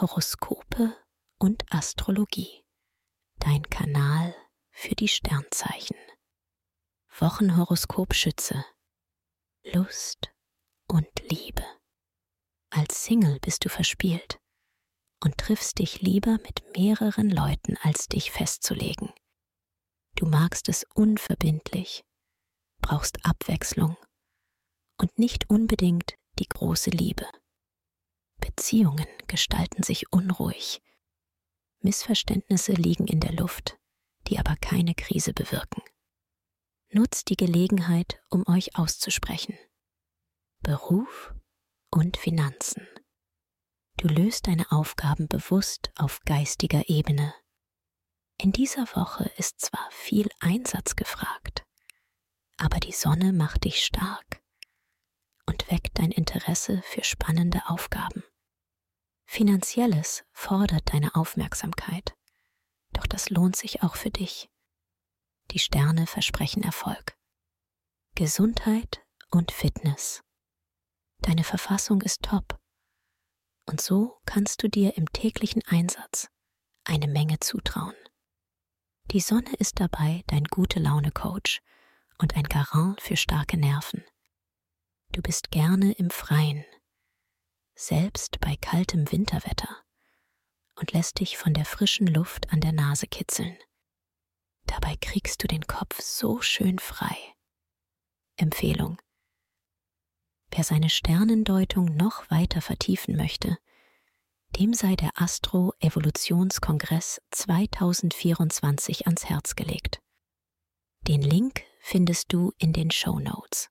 Horoskope und Astrologie. Dein Kanal für die Sternzeichen. Wochenhoroskop Schütze. Lust und Liebe. Als Single bist du verspielt und triffst dich lieber mit mehreren Leuten, als dich festzulegen. Du magst es unverbindlich, brauchst Abwechslung und nicht unbedingt die große Liebe. Beziehungen gestalten sich unruhig. Missverständnisse liegen in der Luft, die aber keine Krise bewirken. Nutzt die Gelegenheit, um euch auszusprechen. Beruf und Finanzen. Du löst deine Aufgaben bewusst auf geistiger Ebene. In dieser Woche ist zwar viel Einsatz gefragt, aber die Sonne macht dich stark und weckt dein Interesse für spannende Aufgaben. Finanzielles fordert deine Aufmerksamkeit, doch das lohnt sich auch für dich. Die Sterne versprechen Erfolg. Gesundheit und Fitness. Deine Verfassung ist top. Und so kannst du dir im täglichen Einsatz eine Menge zutrauen. Die Sonne ist dabei dein gute Laune Coach und ein Garant für starke Nerven. Du bist gerne im Freien selbst bei kaltem Winterwetter, und lässt dich von der frischen Luft an der Nase kitzeln. Dabei kriegst du den Kopf so schön frei. Empfehlung. Wer seine Sternendeutung noch weiter vertiefen möchte, dem sei der Astro-Evolutionskongress 2024 ans Herz gelegt. Den Link findest du in den Show Notes.